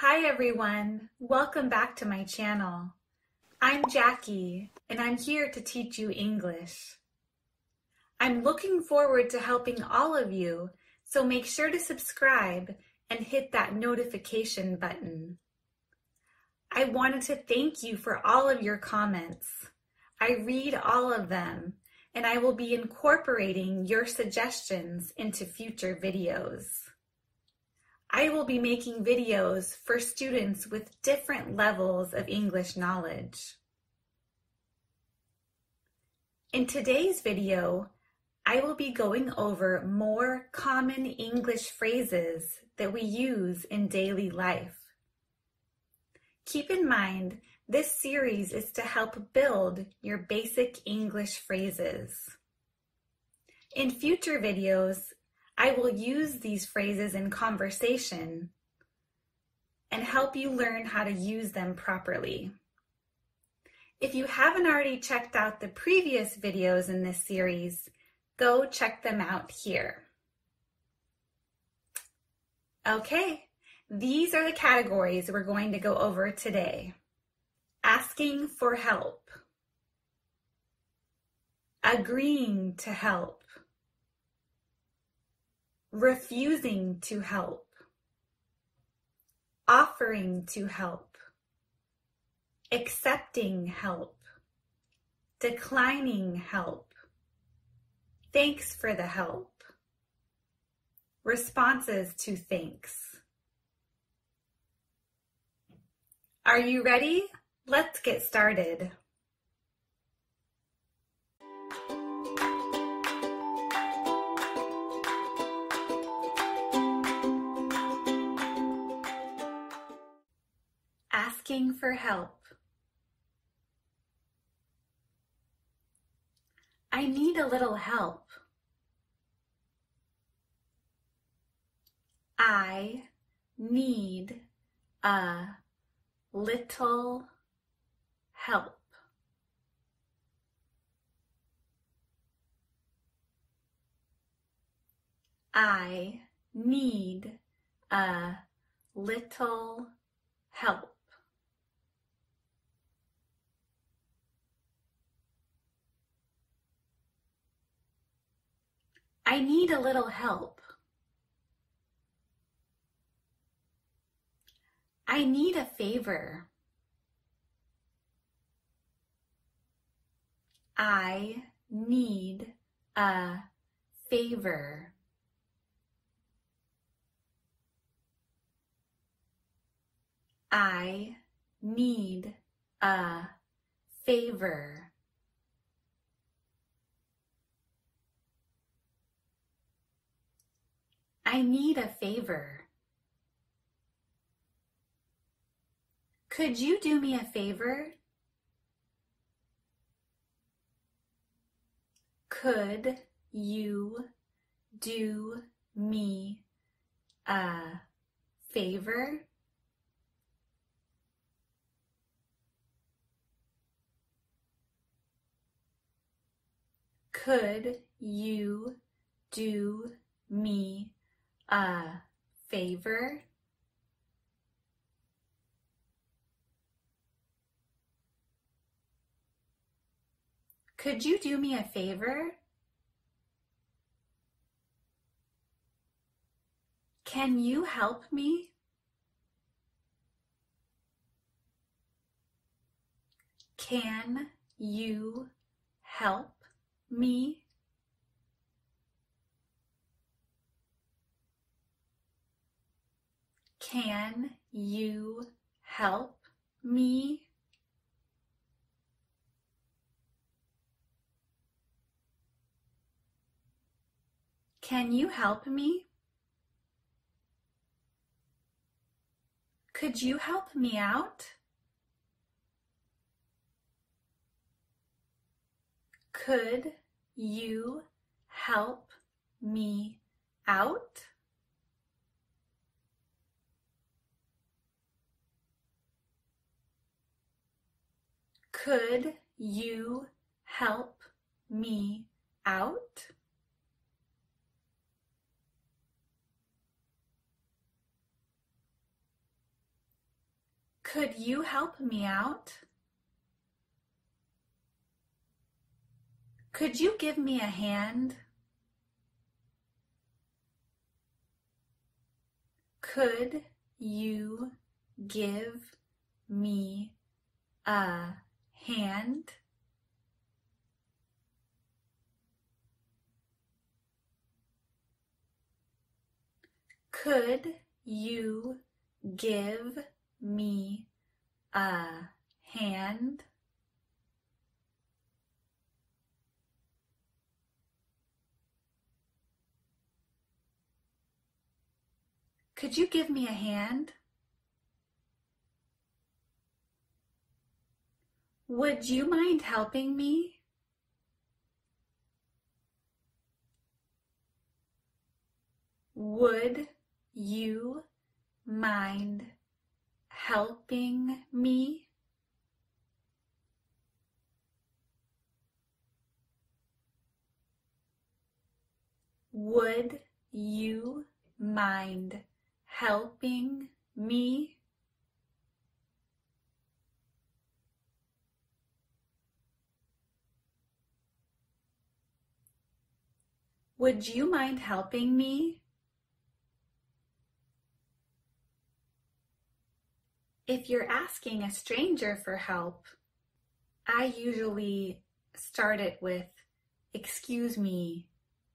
Hi everyone, welcome back to my channel. I'm Jackie and I'm here to teach you English. I'm looking forward to helping all of you, so make sure to subscribe and hit that notification button. I wanted to thank you for all of your comments. I read all of them and I will be incorporating your suggestions into future videos. I will be making videos for students with different levels of English knowledge. In today's video, I will be going over more common English phrases that we use in daily life. Keep in mind, this series is to help build your basic English phrases. In future videos, I will use these phrases in conversation and help you learn how to use them properly. If you haven't already checked out the previous videos in this series, go check them out here. Okay, these are the categories we're going to go over today. Asking for help. Agreeing to help refusing to help, offering to help, accepting help, declining help, thanks for the help, responses to thanks. Are you ready? Let's get started. Asking for help. I need a little help. I need a little help. I need a little help. I need a little help. I need a favor. I need a favor. I need a favor. I need a favor. Could you do me a favor? Could you do me a favor? Could you do me a favor? Could you do me a favor? Can you help me? Can you help me? Can you help me? Can you help me? Could you help me out? Could you help me out? Could you help me out? Could you help me out? Could you give me a hand? Could you give me a hand? Could you give me a hand? Could you give me a hand? Would you mind helping me? Would you mind helping me? Would you mind helping me? Would you mind helping me? If you're asking a stranger for help, I usually start it with, excuse me,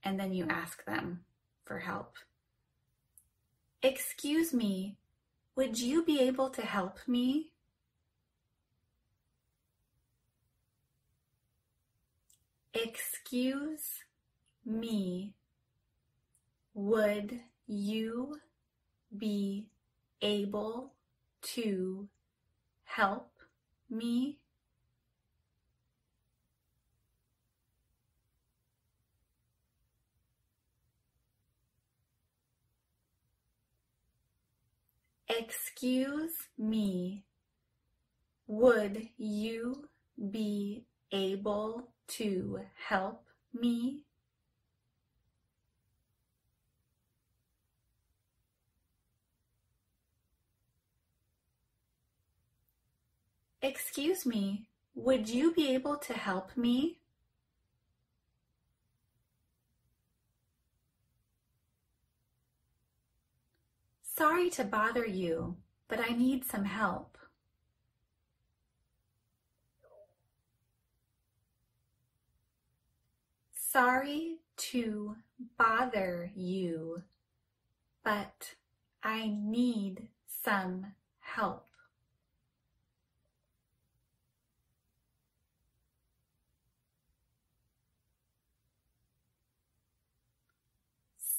and then you ask them for help. Excuse me, would you be able to help me? Excuse me, would you be able to help me? Excuse me, would you be able to help me? Excuse me, would you be able to help me? Sorry to bother you, but I need some help. Sorry to bother you, but I need some help.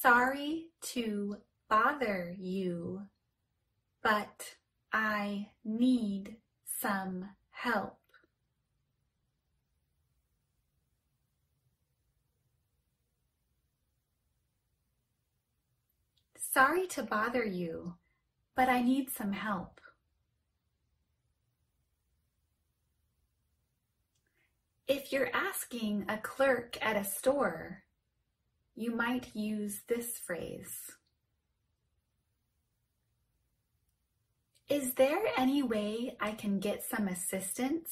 Sorry to bother you, but I need some help. Sorry to bother you, but I need some help. If you're asking a clerk at a store, you might use this phrase. Is there any way I can get some assistance?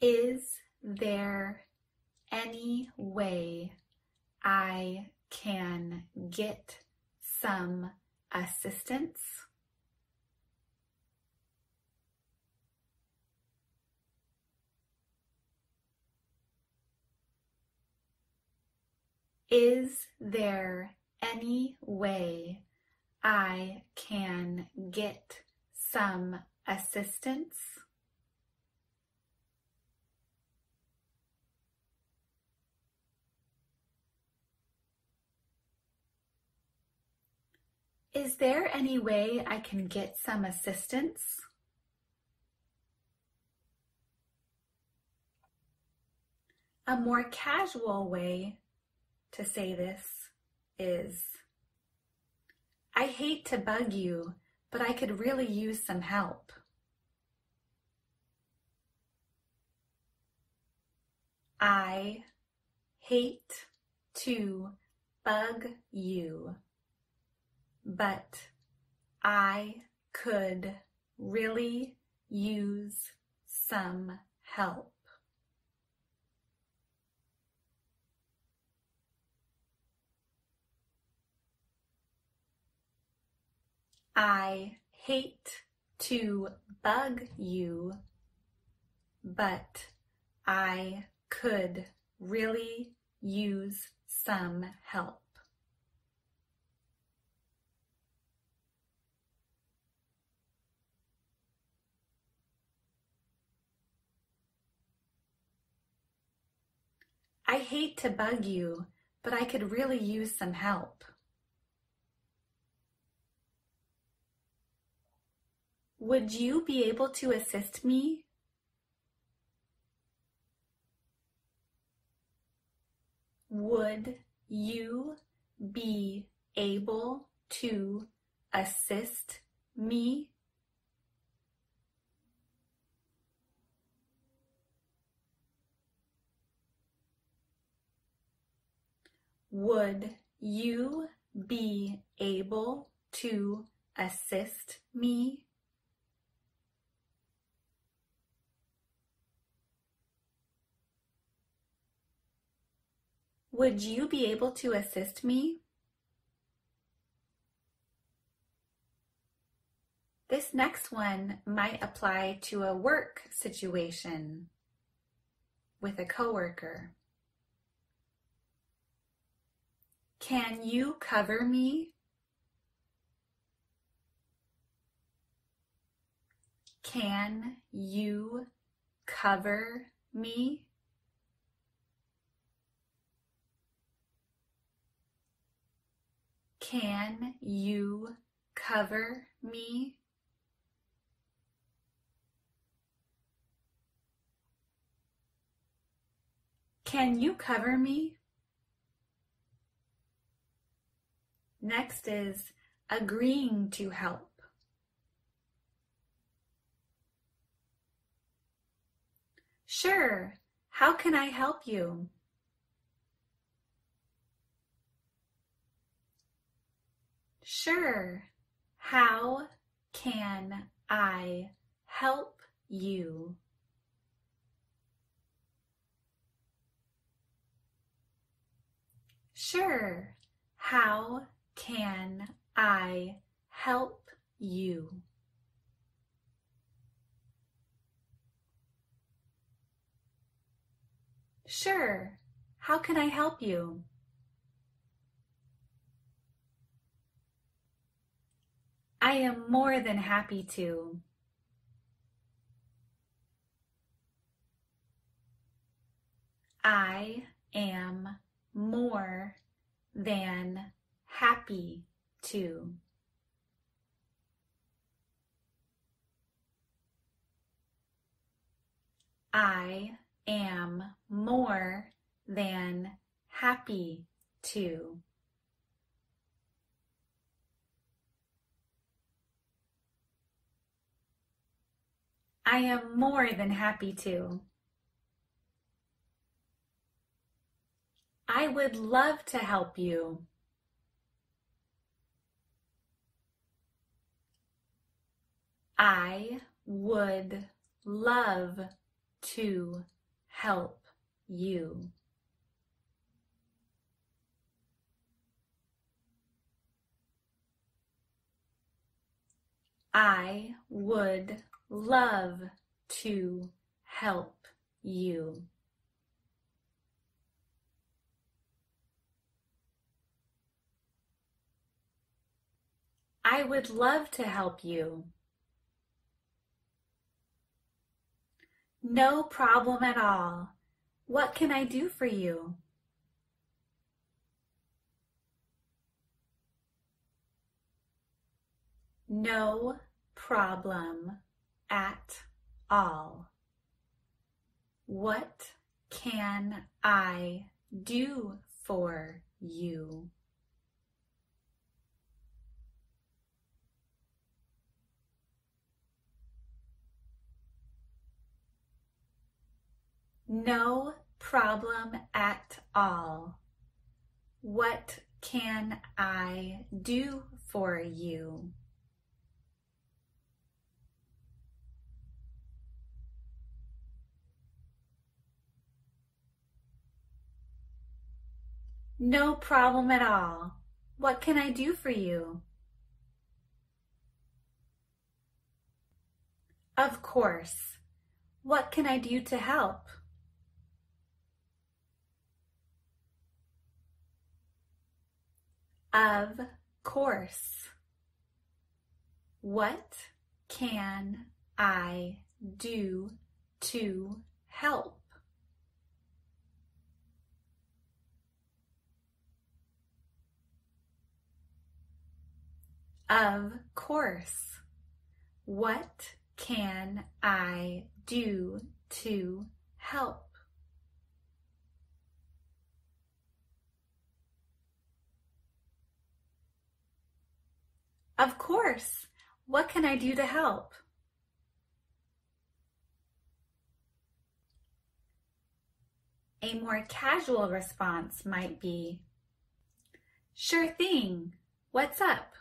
Is there any way I can get some assistance? Is there any way I can get some assistance? Is there any way I can get some assistance? A more casual way to say this is I hate to bug you, but I could really use some help. I hate to bug you, but I could really use some help. I hate to bug you, but I could really use some help. I hate to bug you, but I could really use some help. Would you be able to assist me? Would you be able to assist me? Would you be able to assist me? Would you be able to assist me? This next one might apply to a work situation with a coworker. Can you cover me? Can you cover me? Can you cover me? Can you cover me? Next is agreeing to help. Sure, how can I help you? Sure. How can I help you? Sure. How can I help you? Sure. How can I help you? I am more than happy to. I am more than happy to. I am more than happy to. I am more than happy to. I would love to help you. I would love to help you. I would love to help you. I would love to help you. No problem at all. What can I do for you? No problem at all. What can I do for you? No problem at all. What can I do for you? No problem at all. What can I do for you? Of course. What can I do to help? Of course. What can I do to help? Of course. What can I do to help? Of course. What can I do to help? A more casual response might be, Sure thing. What's up?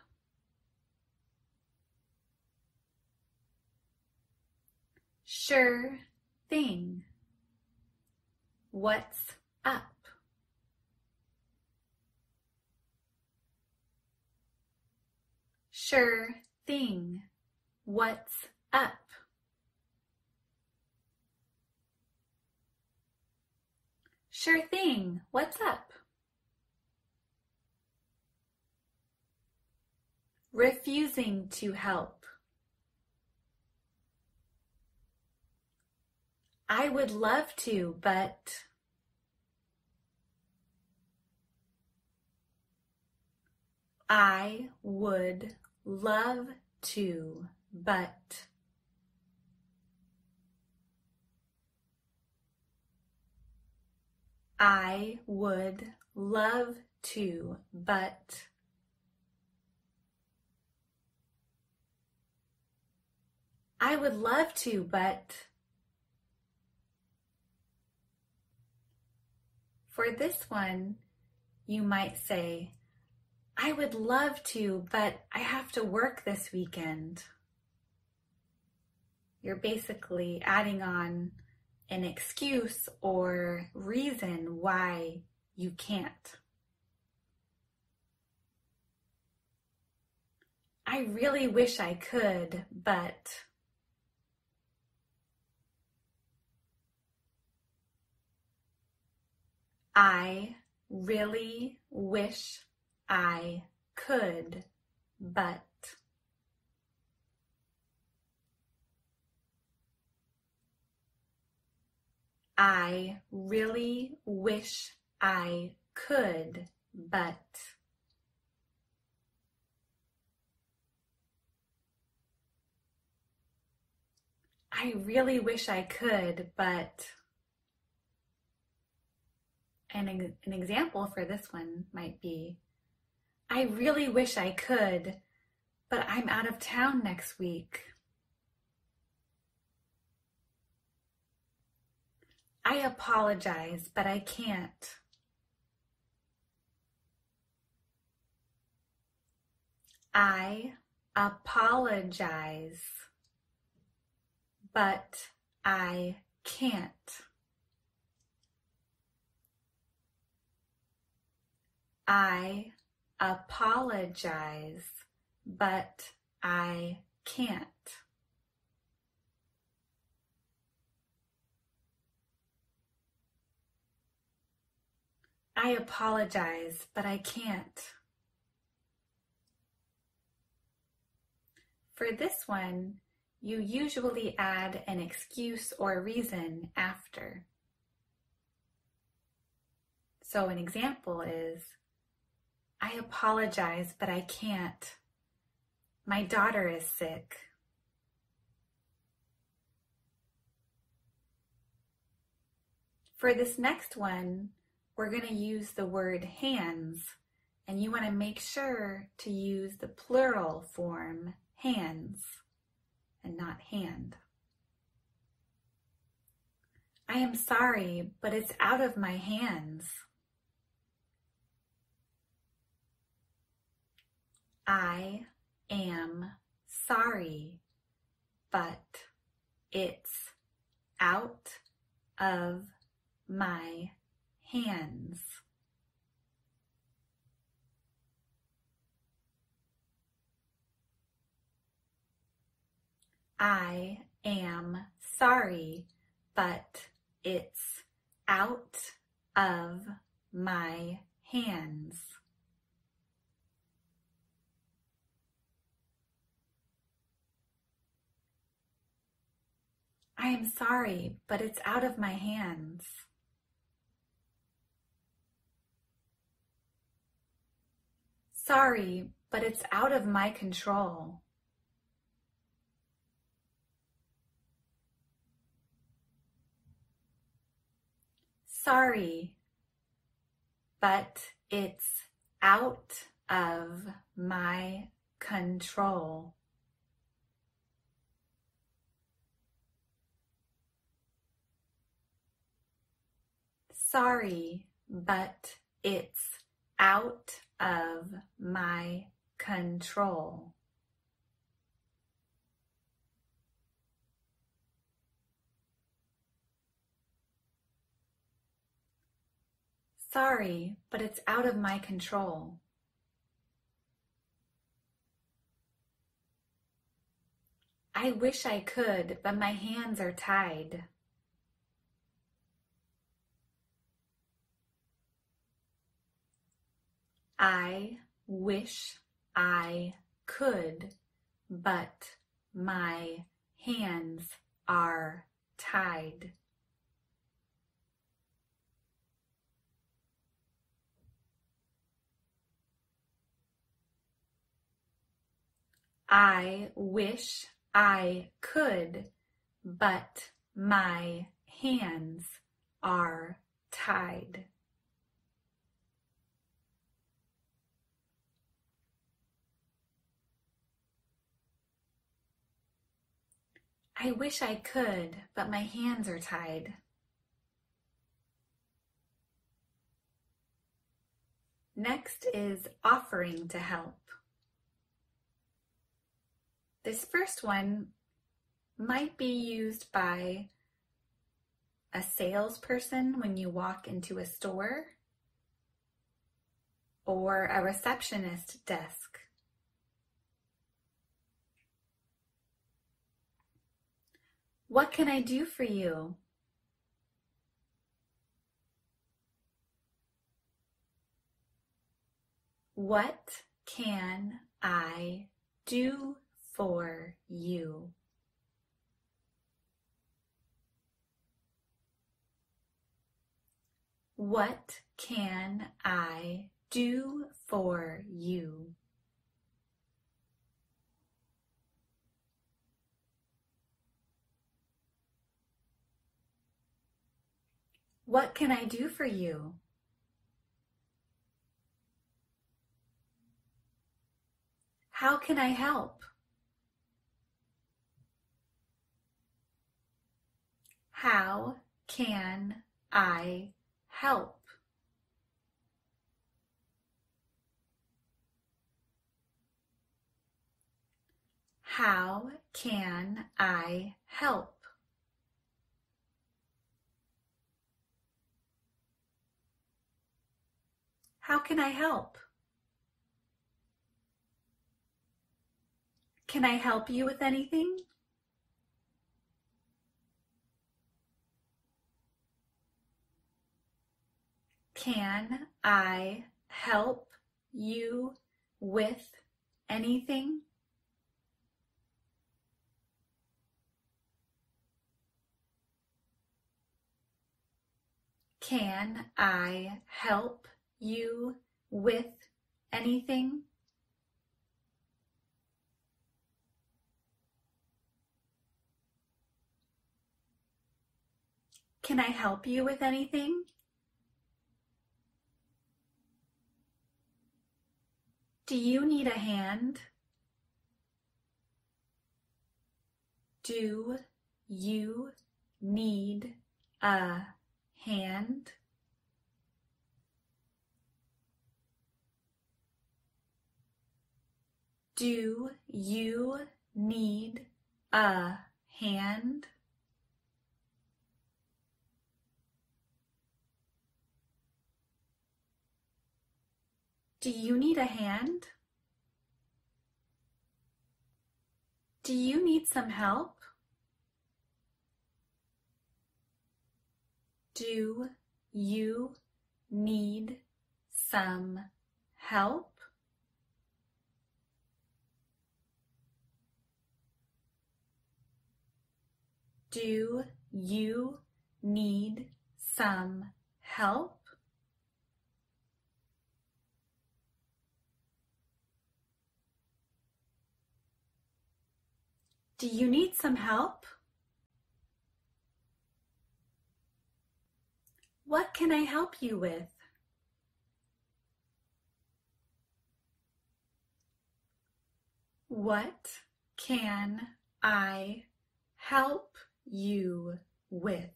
Sure thing. What's up? Sure thing. What's up? Sure thing. What's up? Refusing to help. I would love to, but I would love to, but I would love to, but I would love to, but for this one, you might say, I would love to, but I have to work this weekend. You're basically adding on an excuse or reason why you can't. I really wish I could, but I really wish I could, but. I really wish I could, but. I really wish I could, but. And an example for this one might be I really wish I could, but I'm out of town next week. I apologize, but I can't. I apologize, but I can't. I apologize, but I can't. I apologize, but I can't. For this one, you usually add an excuse or reason after. So an example is, I apologize, but I can't. My daughter is sick. For this next one, we're going to use the word hands, and you want to make sure to use the plural form hands and not hand. I am sorry, but it's out of my hands. I am sorry, but it's out of my hands. I am sorry, but it's out of my hands. I am sorry, but it's out of my hands. Sorry, but it's out of my control. Sorry, but it's out of my control. Sorry, but it's out of my control. Sorry, but it's out of my control. I wish I could, but my hands are tied. I wish I could, but my hands are tied. I wish I could, but my hands are tied. I wish I could, but my hands are tied. Next is offering to help. This first one might be used by a salesperson when you walk into a store or a receptionist desk. What can I do for you? What can I do for you? What can I do for you? What can I do for you? How can I help? How can I help? How can I help? How can I help? Can I help you with anything? Can I help you with anything? Can I help you with anything? Can I help you with anything? Do you need a hand? Do you need a hand? Do you need a hand? Do you need a hand? Do you need some help? Do you need some help? Do you need some help? Do you need some help? What can I help you with? What can I help you with?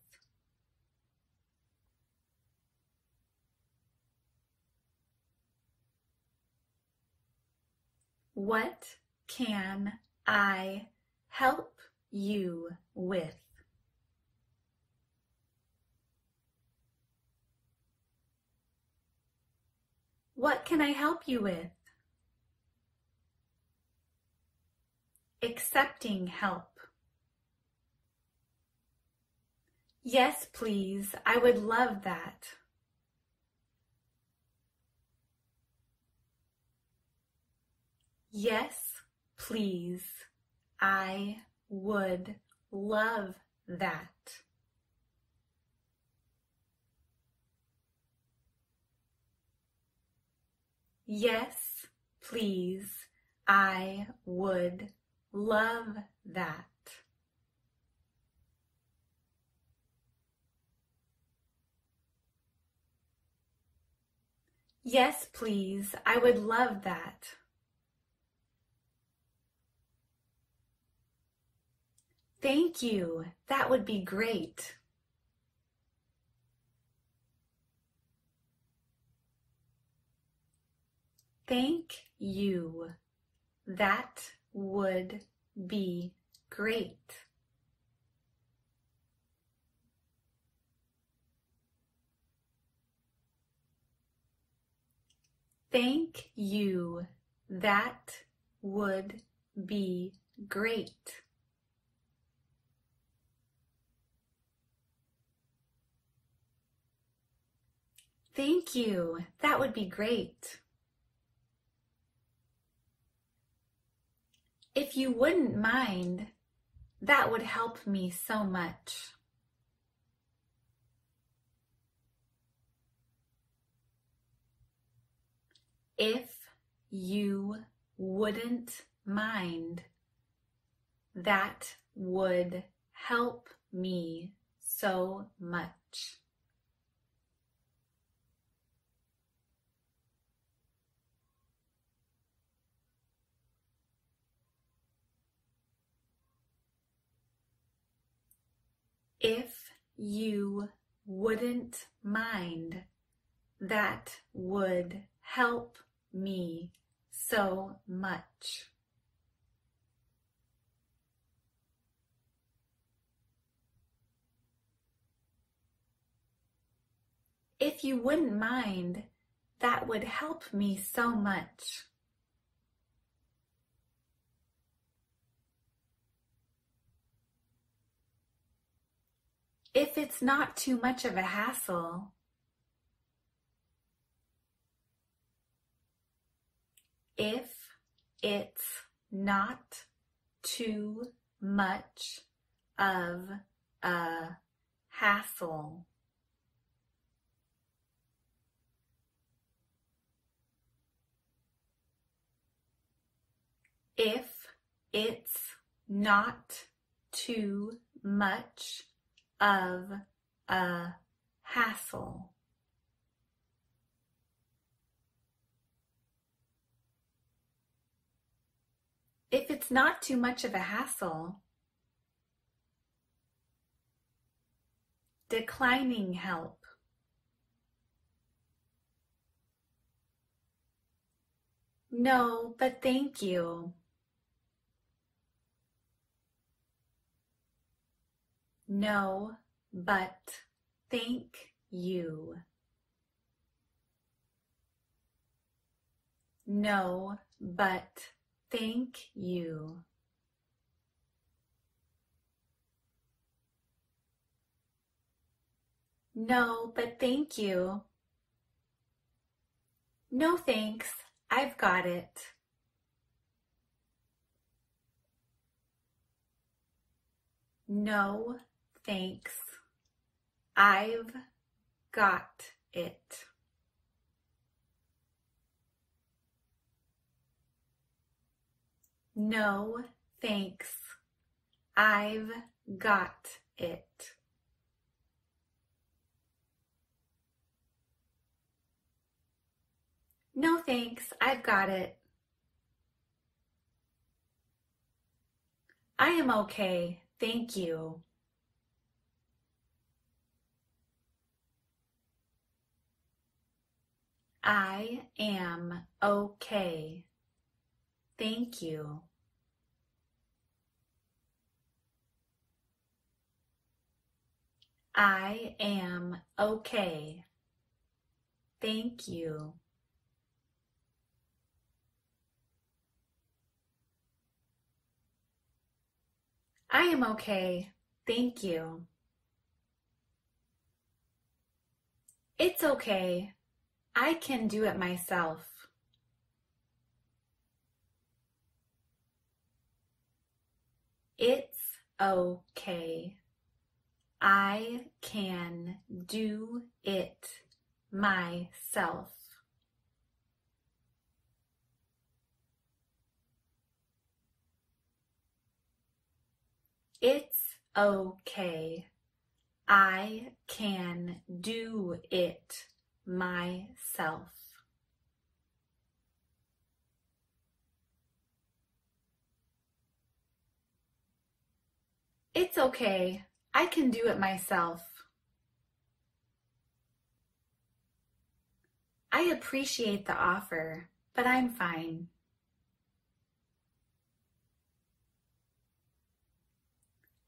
What can I help you with? What can I help you with? Accepting help. Yes, please. I would love that. Yes, please. I would love that. Yes, please. I would love that. Yes, please. I would love that. Thank you. That would be great. Thank you. That would be great. Thank you. That would be great. Thank you. That would be great. If you wouldn't mind, that would help me so much. If you wouldn't mind, that would help me so much. If you wouldn't mind, that would help me so much. If you wouldn't mind, that would help me so much. If it's not too much of a hassle, if it's not too much of a hassle. If it's not too much of a hassle. If it's not too much of a hassle, declining help. No, but thank you. No, but thank you. No, but thank you. No, but thank you. No thanks, I've got it. No thanks, I've got it. No thanks, I've got it. No thanks, I've got it. I am okay, thank you. I am okay, thank you. I am okay, thank you. I am okay, thank you. It's okay, I can do it myself. It's okay, I can do it myself. It's okay. I can do it myself. It's okay. I can do it myself. I appreciate the offer, but I'm fine.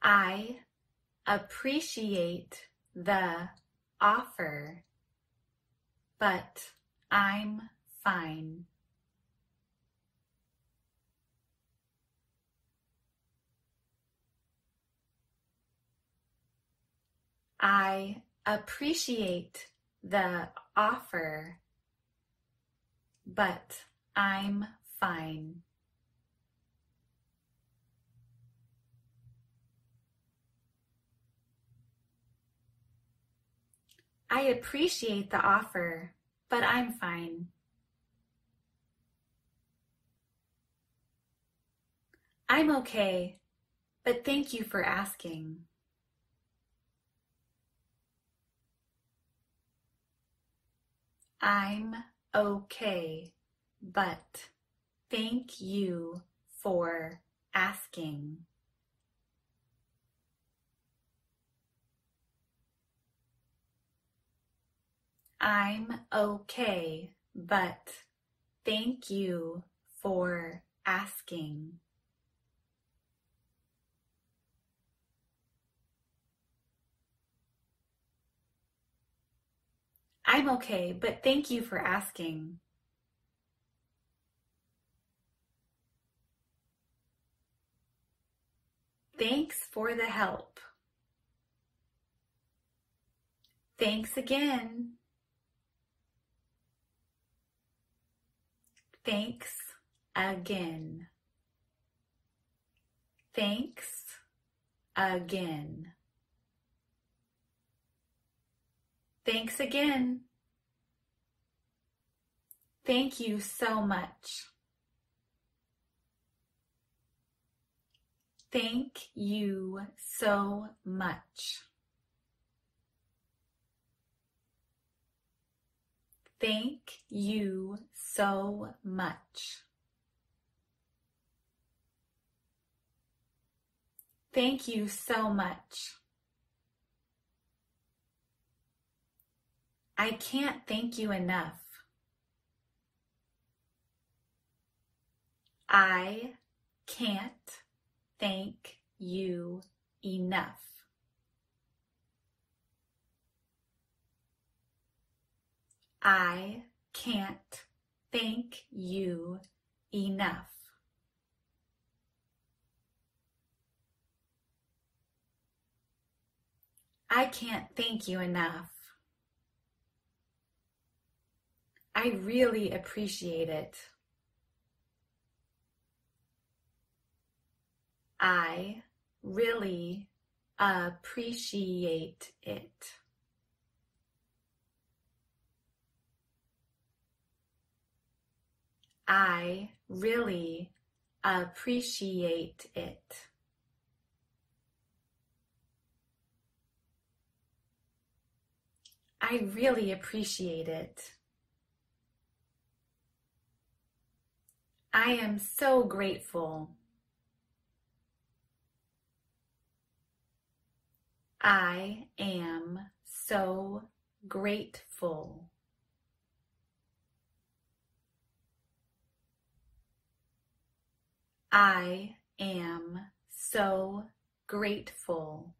I appreciate the offer, but I'm fine. I appreciate the offer, but I'm fine. I appreciate the offer, but I'm fine. I'm okay, but thank you for asking. I'm okay, but thank you for asking. I'm okay, but thank you for asking. I'm okay, but thank you for asking. Thanks for the help. Thanks again. Thanks again. Thanks again. Thanks again. Thank you so much. Thank you so much. Thank you so much. Thank you so much. I can't thank you enough. I can't thank you enough. I can't thank you enough. I can't thank you enough. I really appreciate it. I really appreciate it. I really appreciate it. I really appreciate it. I am so grateful. I am so grateful. I am so grateful.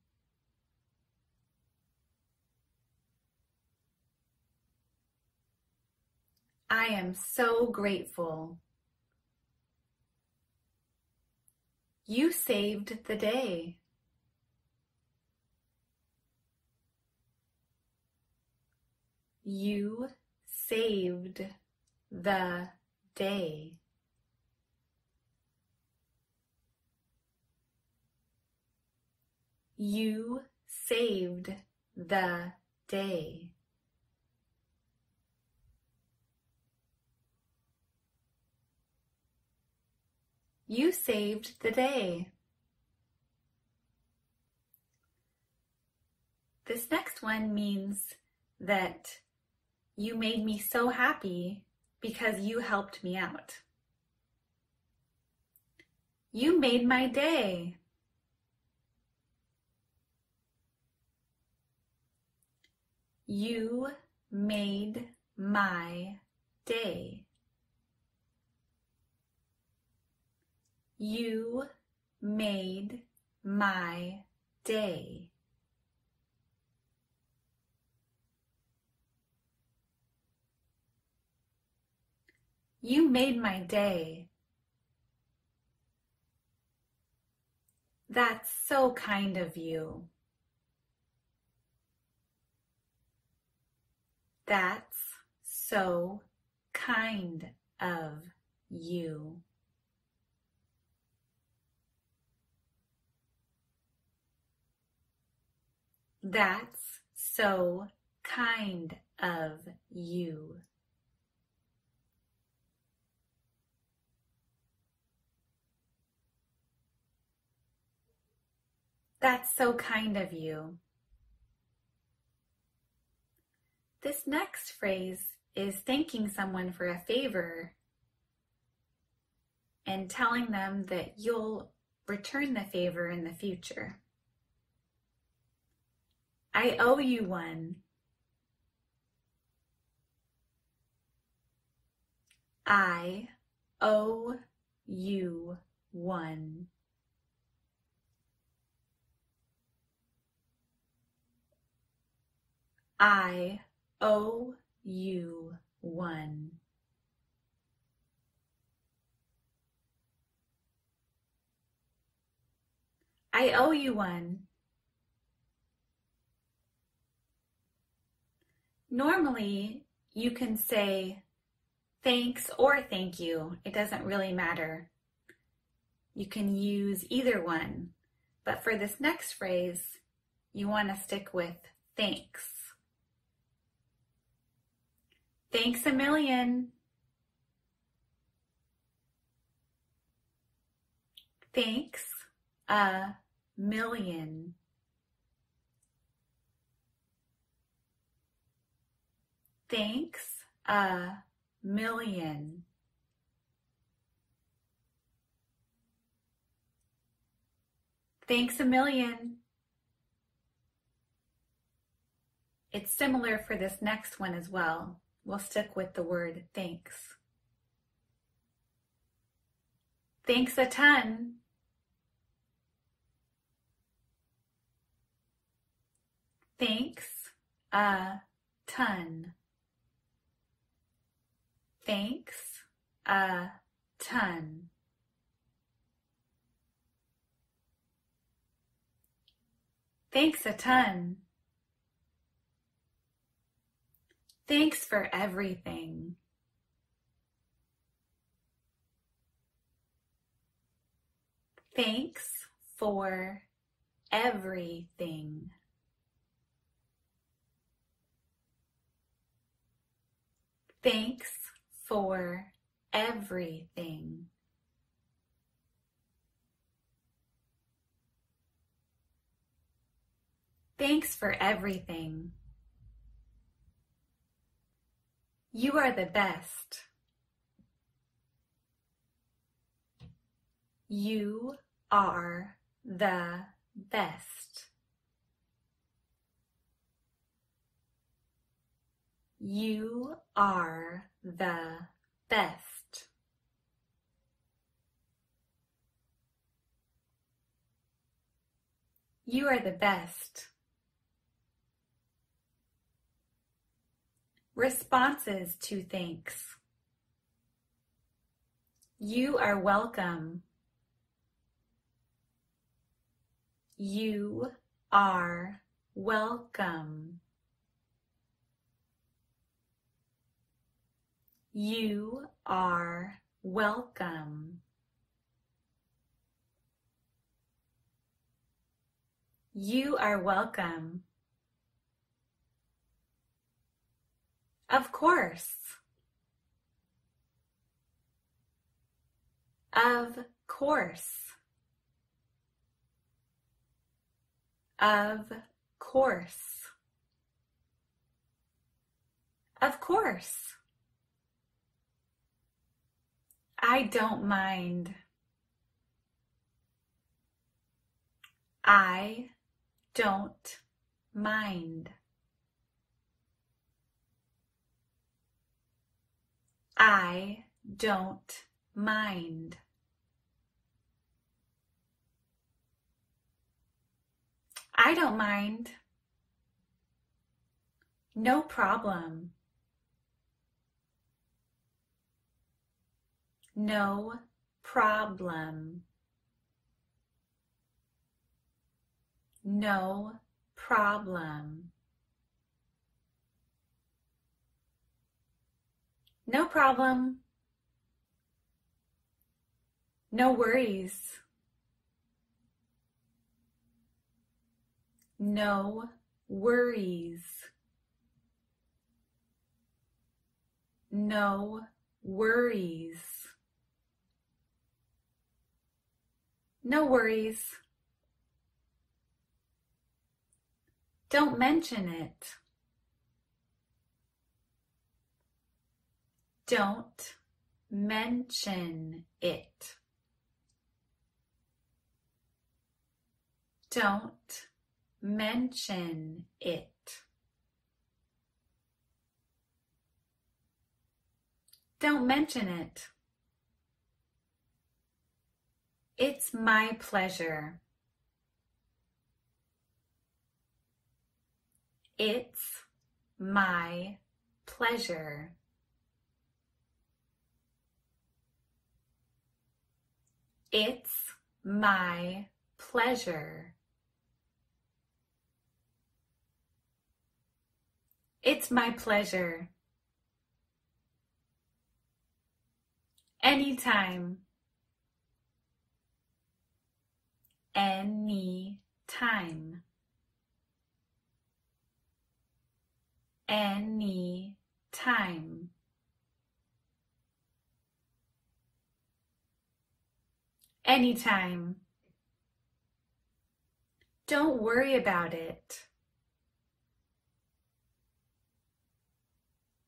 I am so grateful. You saved the day. You saved the day. You saved the day. You saved the day. This next one means that you made me so happy because you helped me out. You made my day. You made my day. You made my day. You made my day. That's so kind of you. That's so kind of you. That's so kind of you. That's so kind of you. This next phrase is thanking someone for a favor and telling them that you'll return the favor in the future. I owe you one. I owe you one. I owe you one. I owe you one. Normally, you can say thanks or thank you. It doesn't really matter. You can use either one. But for this next phrase, you want to stick with thanks. Thanks a million. Thanks a million. Thanks a million. Thanks a million. It's similar for this next one as well. We'll stick with the word thanks. Thanks a ton. Thanks a ton. Thanks a ton. Thanks a ton. Thanks for everything. Thanks for everything. Thanks for everything. Thanks for everything. You are the best. You are the best. You are the best. You are the best. Responses to thanks. You are welcome. You are welcome. You are welcome. You are welcome. Of course. Of course. Of course. Of course. I don't mind. I don't mind. I don't mind. I don't mind. No problem. No problem. No problem. No problem. No worries. No worries. No worries. No worries. Don't mention it. Don't mention it. Don't mention it. Don't mention it. It's my pleasure. It's my pleasure. It's my pleasure. It's my pleasure. Anytime. Any time. Any time. Anytime. Don't worry about it.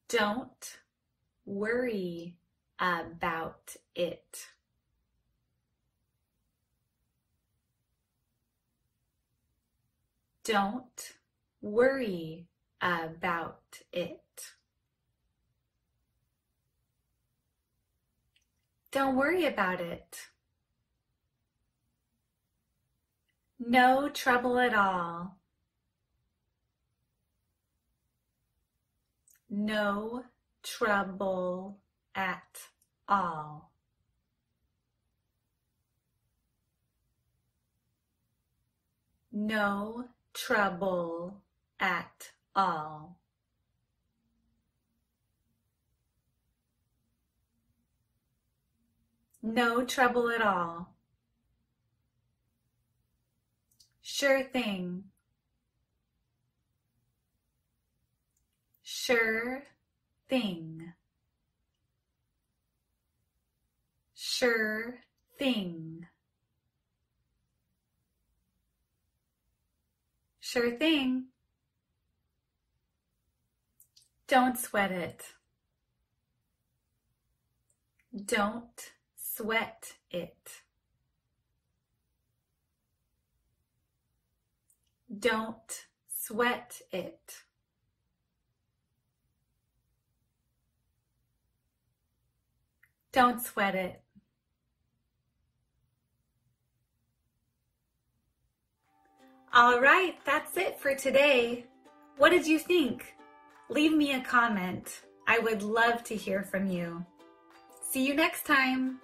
Don't worry about it. Don't worry about it. Don't worry about it. No trouble at all. No trouble at all. No trouble at all. No trouble at all. Sure thing. Sure thing. Sure thing. Sure thing. Don't sweat it. Don't sweat it. Don't sweat it. Don't sweat it. All right, that's it for today. What did you think? Leave me a comment. I would love to hear from you. See you next time.